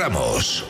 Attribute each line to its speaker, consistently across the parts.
Speaker 1: Ramos.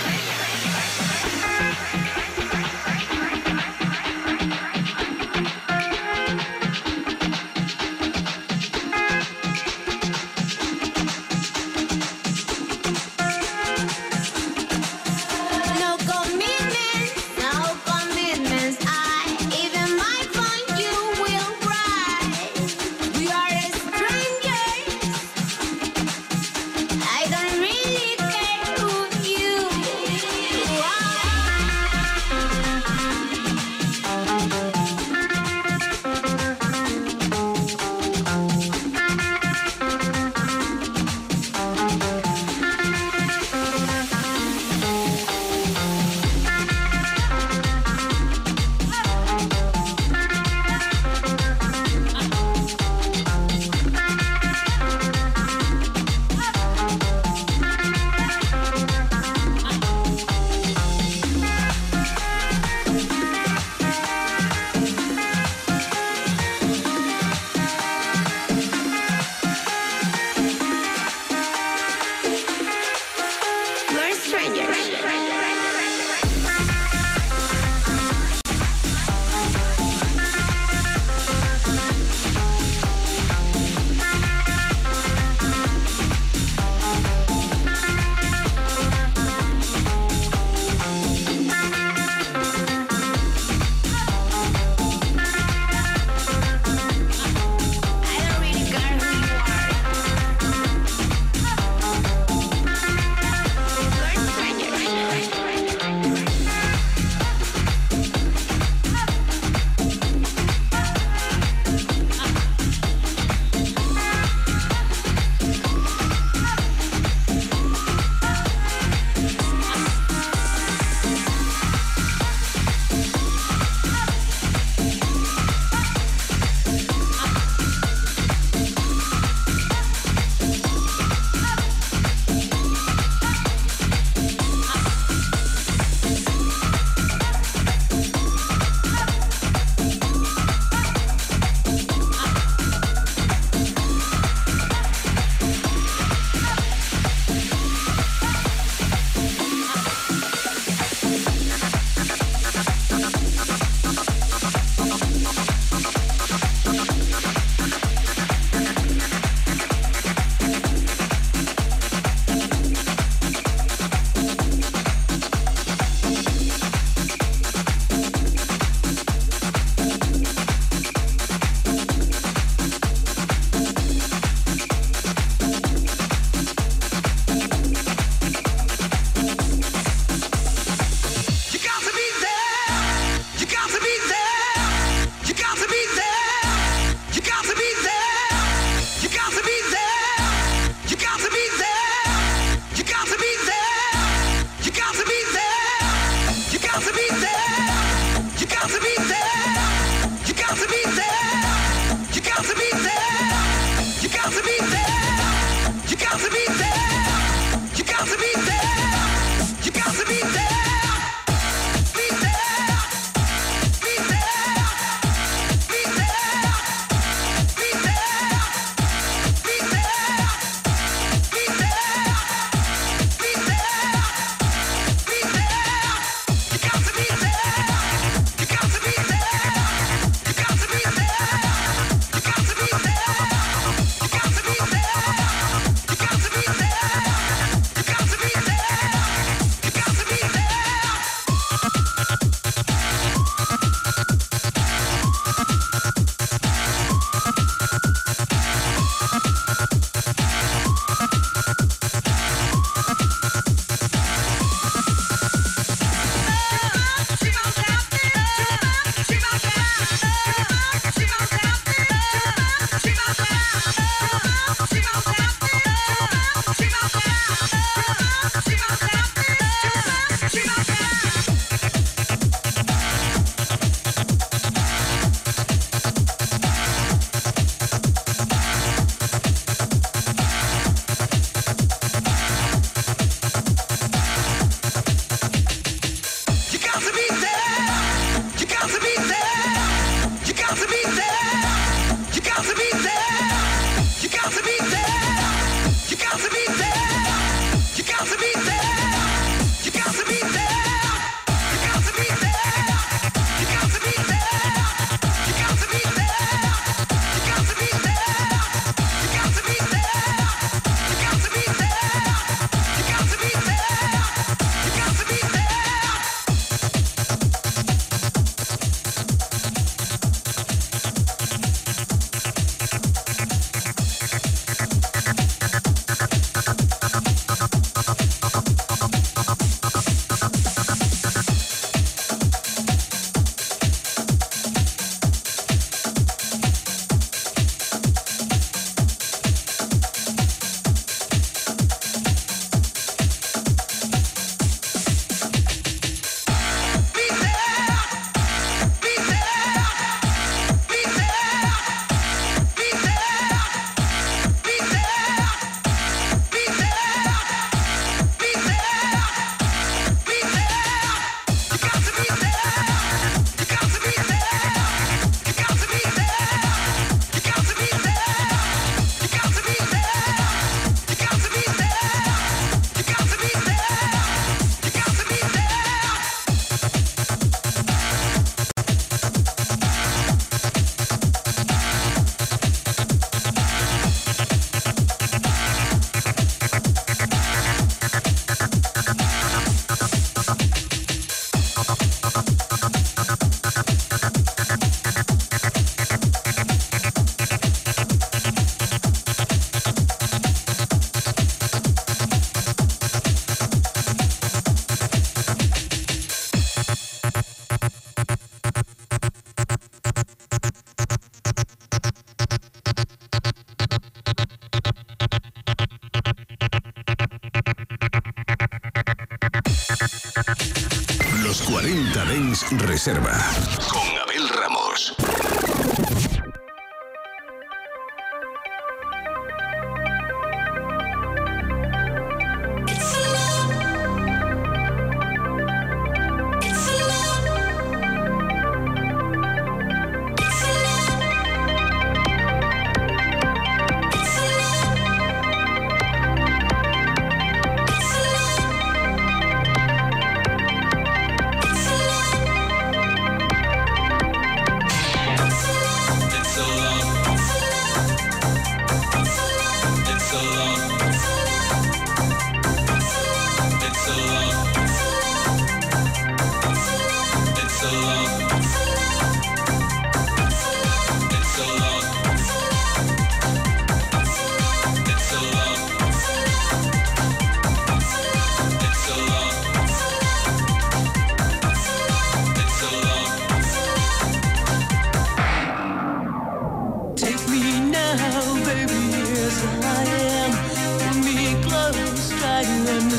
Speaker 2: Reserva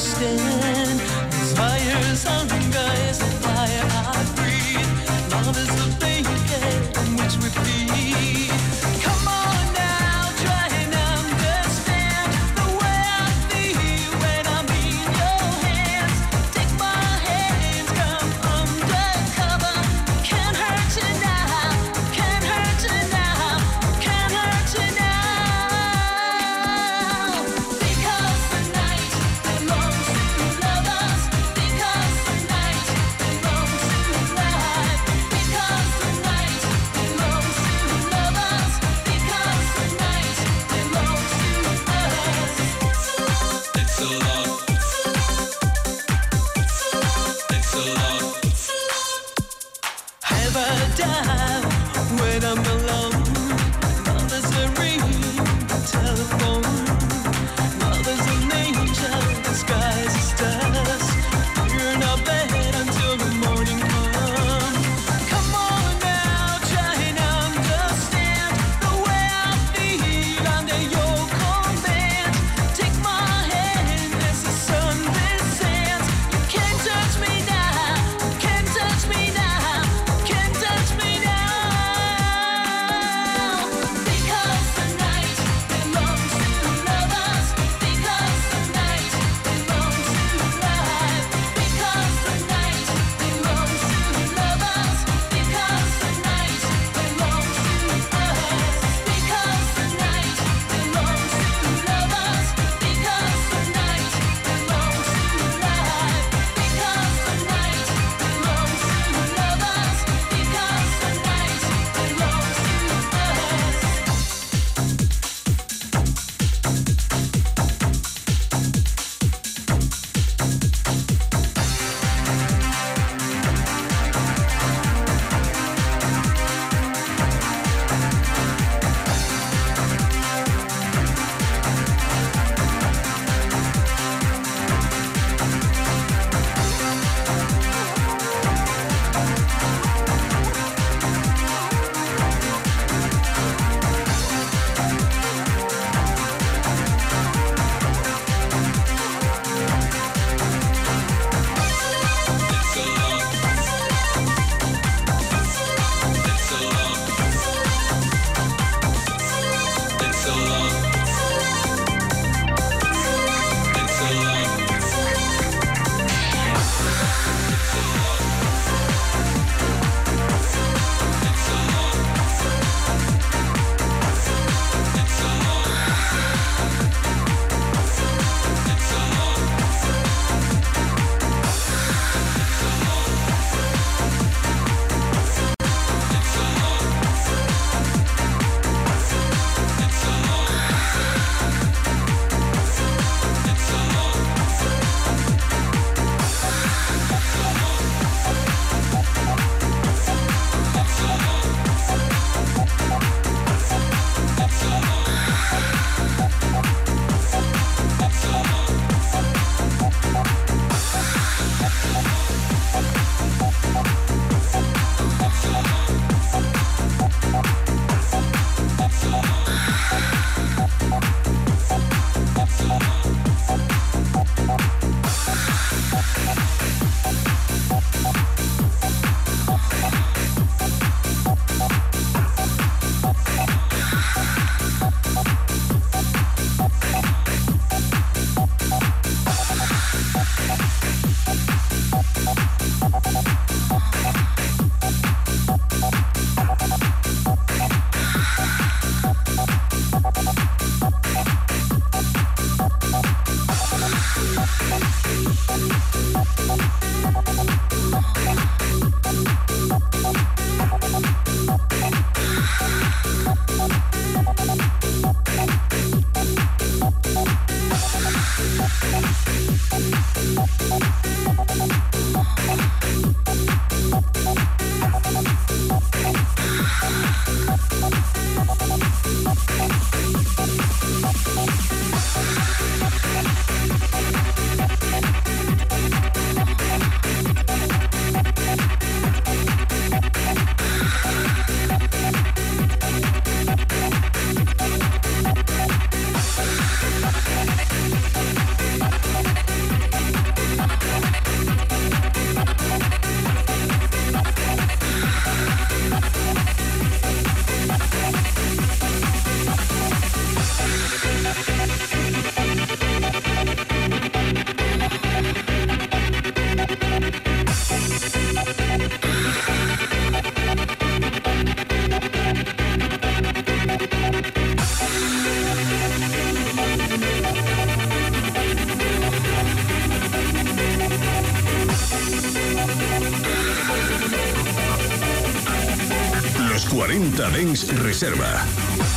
Speaker 2: understand. These are.
Speaker 3: 40 Dens Reserva.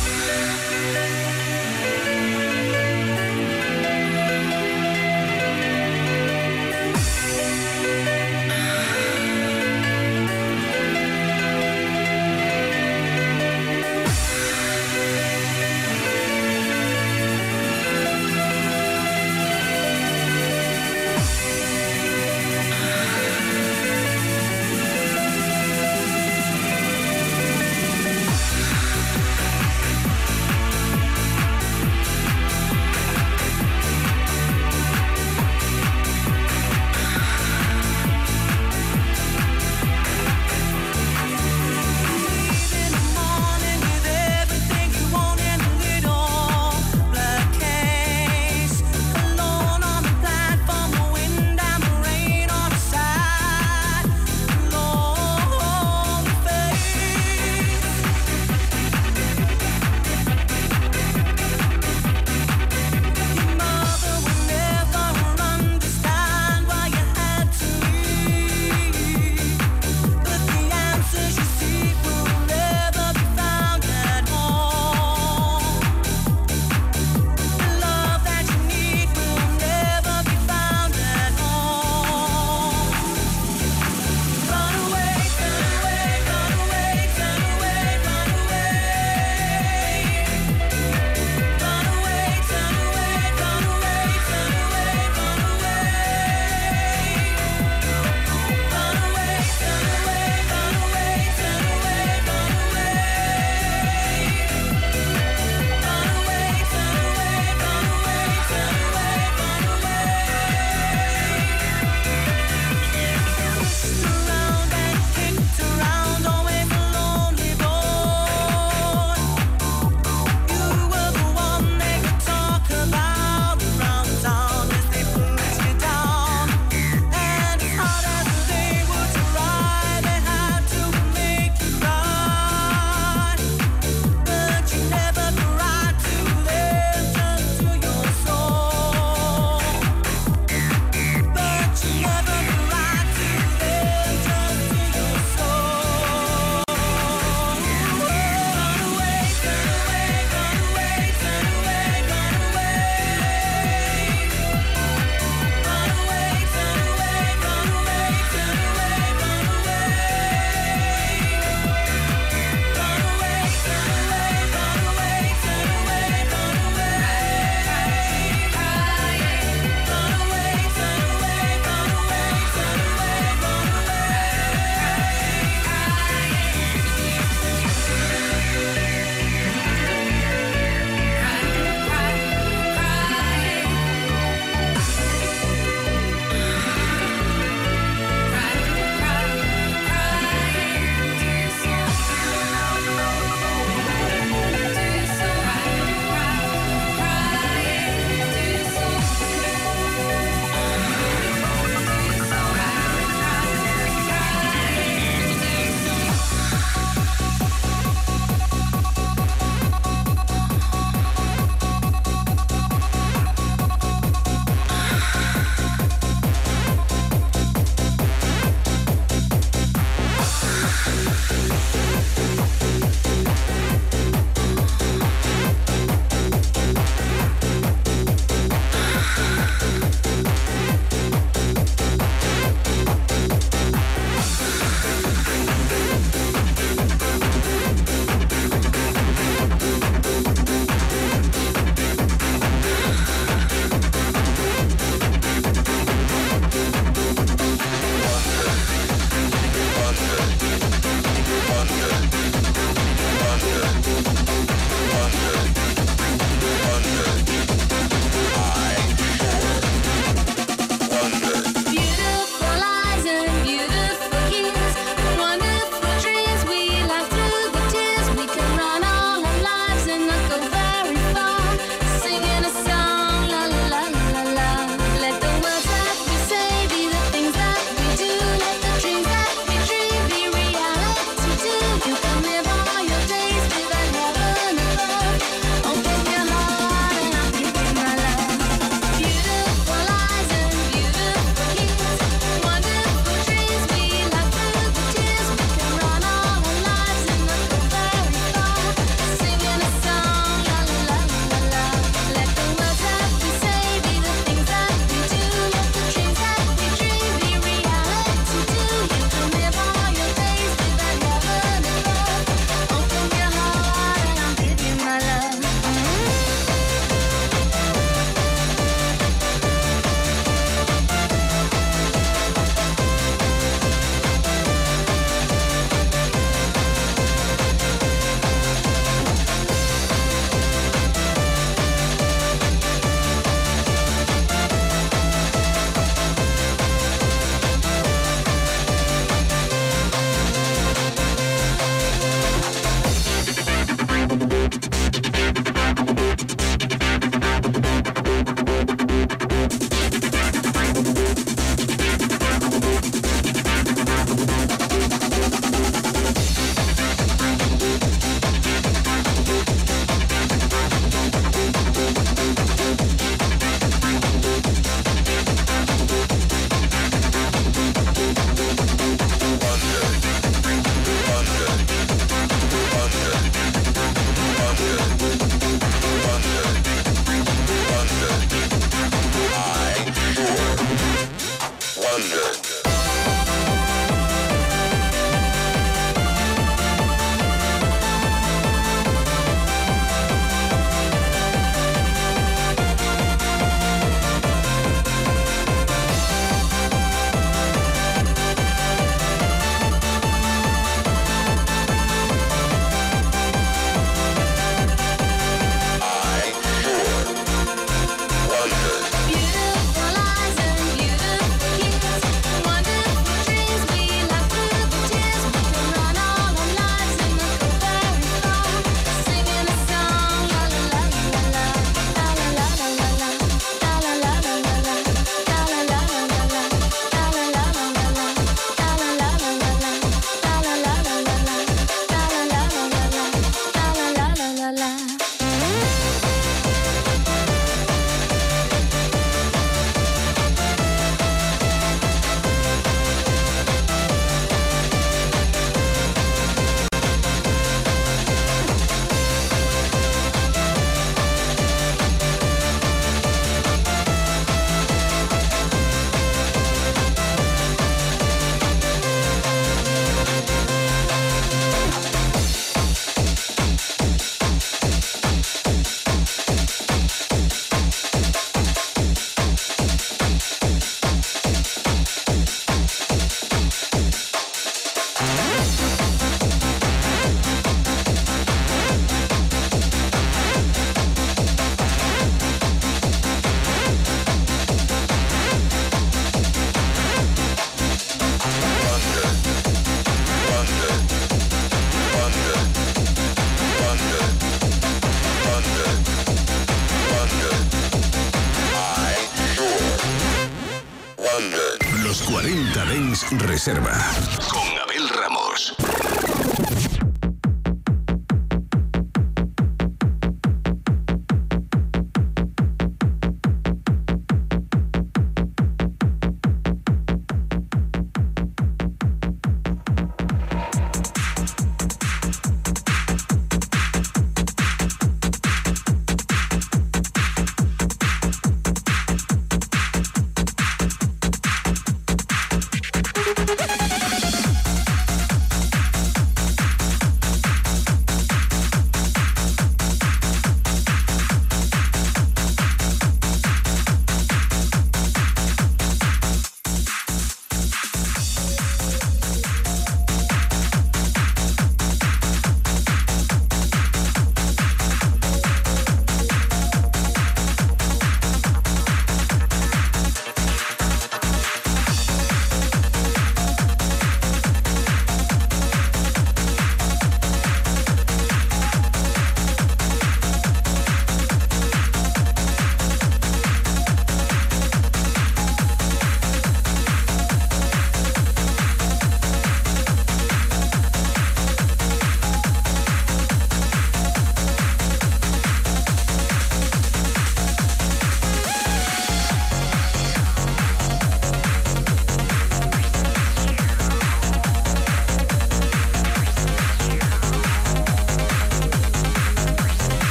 Speaker 3: Reserva.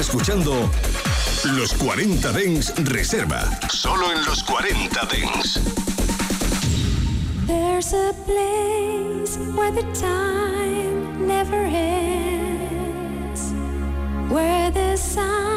Speaker 2: escuchando Los 40 Dens Reserva. Solo en los 40 Dens.
Speaker 4: There's a place where the time never ends. Where the sun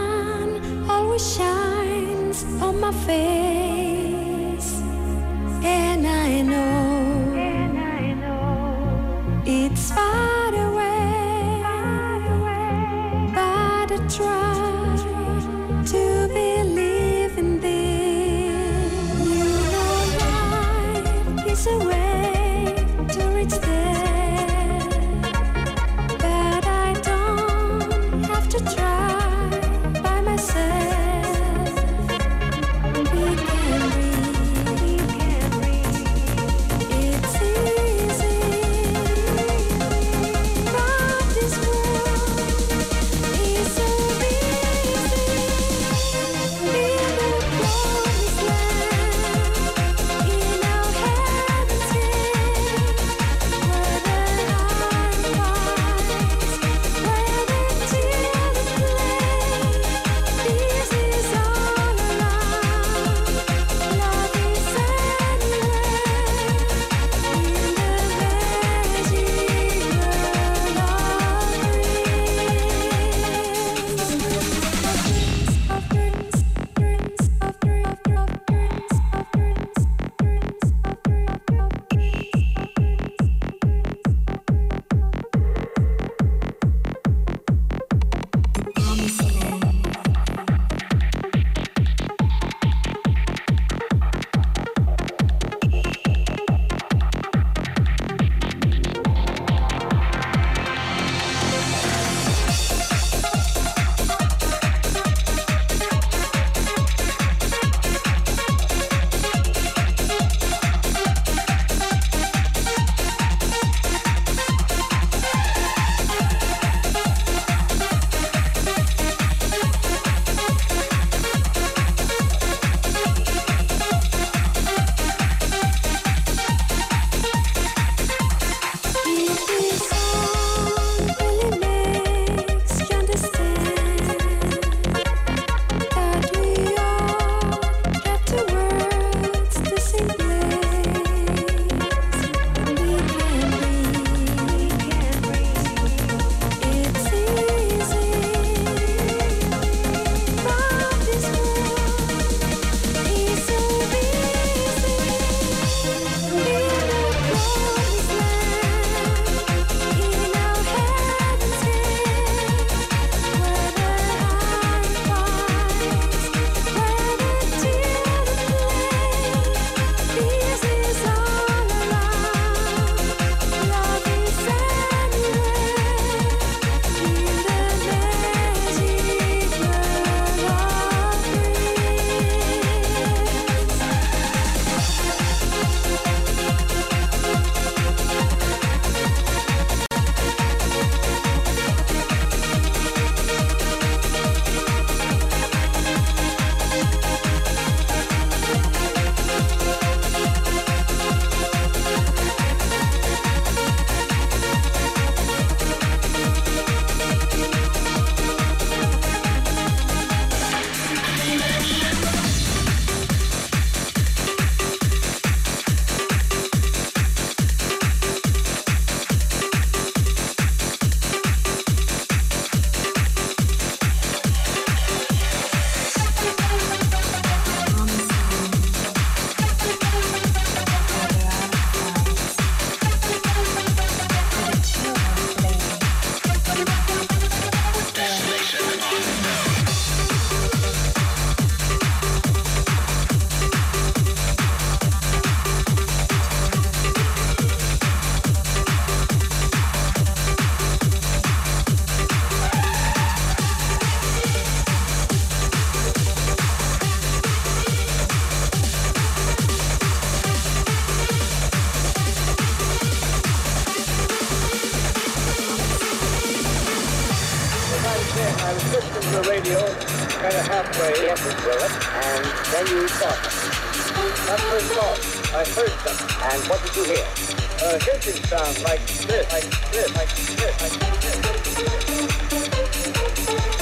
Speaker 4: in. I
Speaker 5: was listening to the radio kind of halfway. up you will it. And then you thought. Not first thought. I heard them. And what did you hear? A hissing sound like this, like this, like this, like this.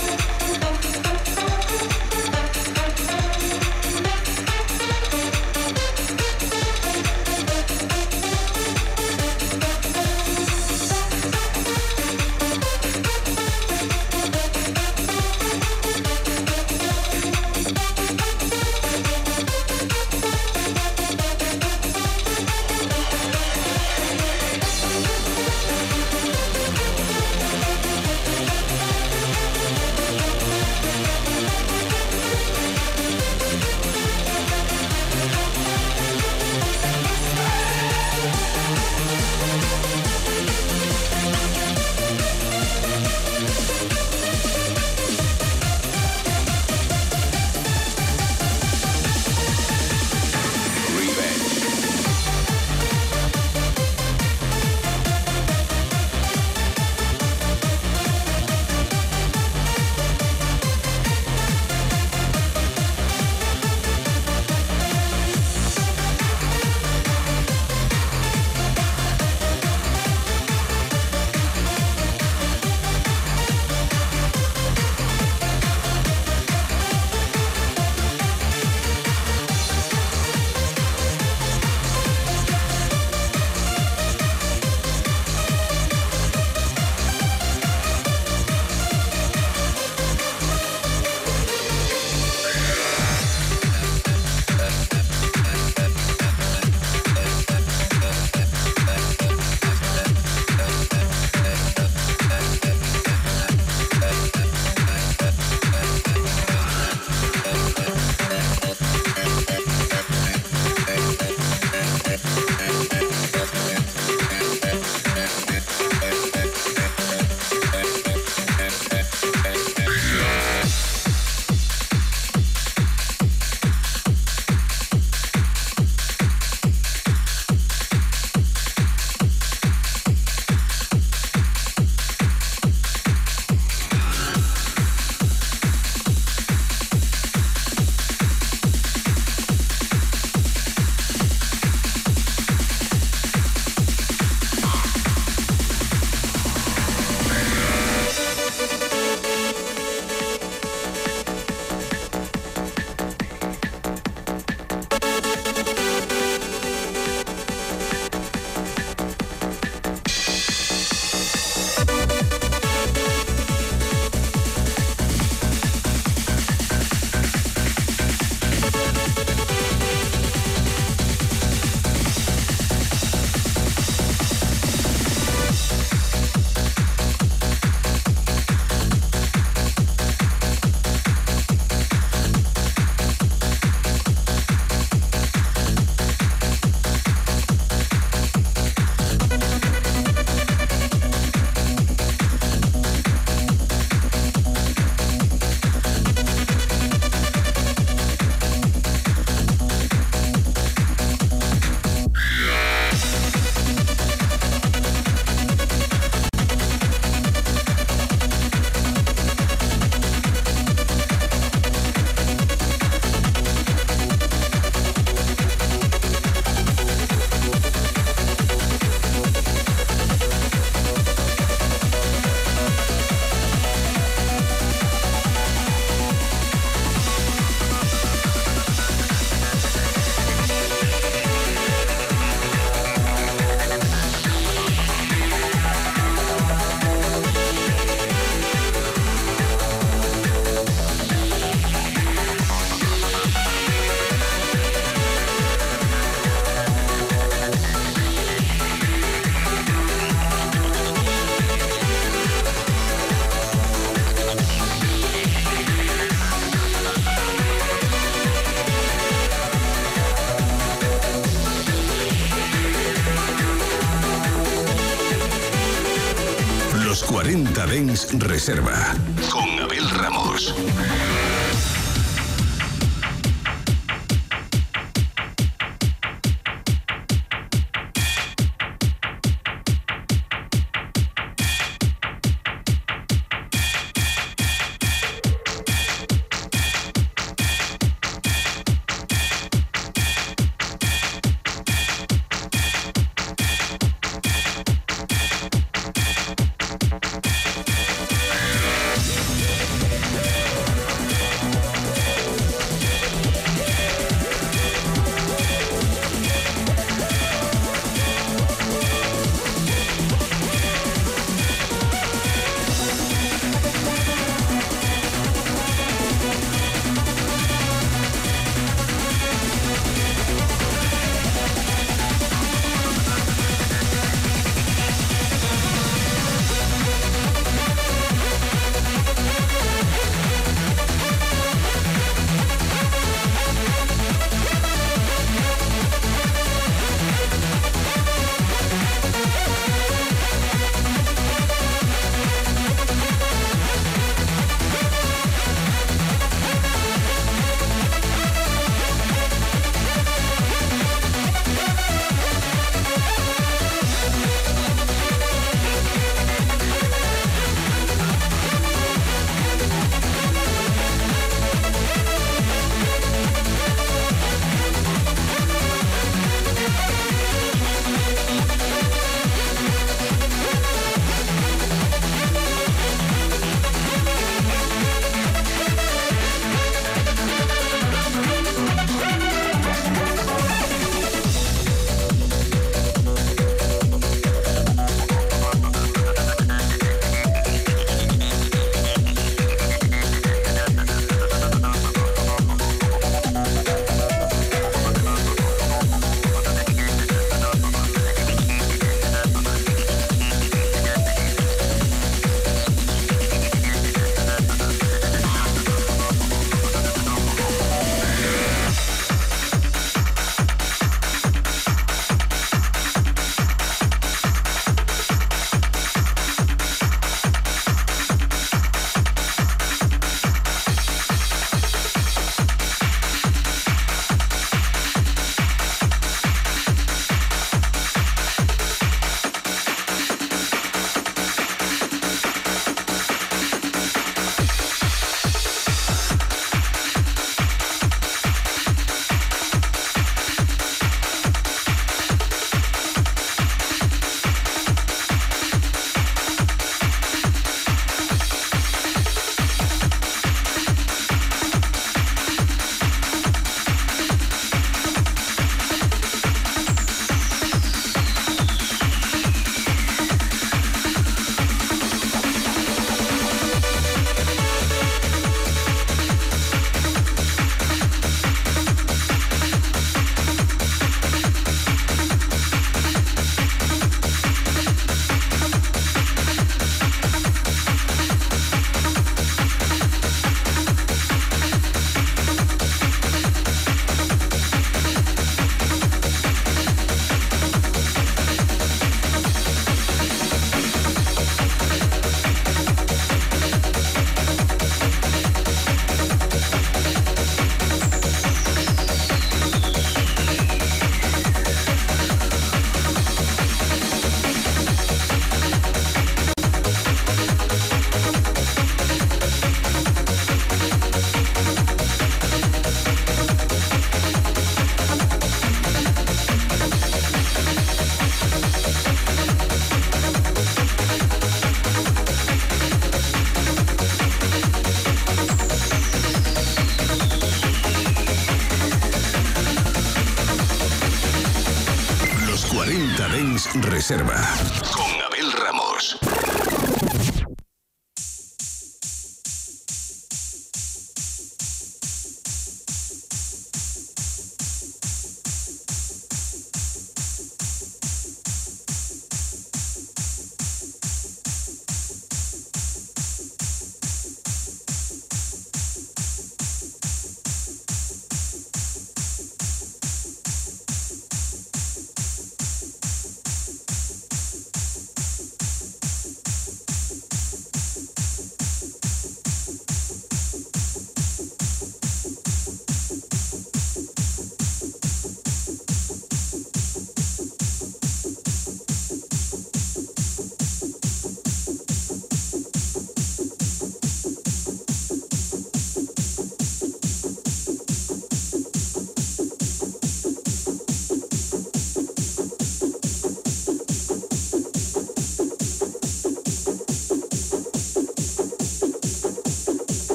Speaker 3: Reserva.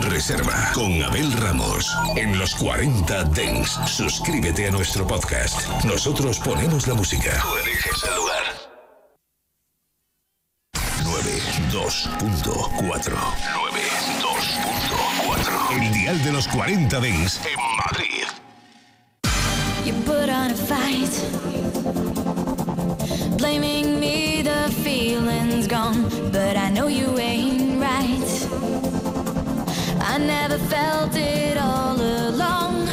Speaker 3: Reserva con Abel Ramos. En Los 40 Dens, suscríbete a nuestro podcast. Nosotros ponemos la música. Tú eliges el lugar. 92.4 92.4 El dial de los 40 Dens en Madrid.
Speaker 2: You put on a fight, blaming me, the feeling's gone, but I know you ain't right. I never felt it all along.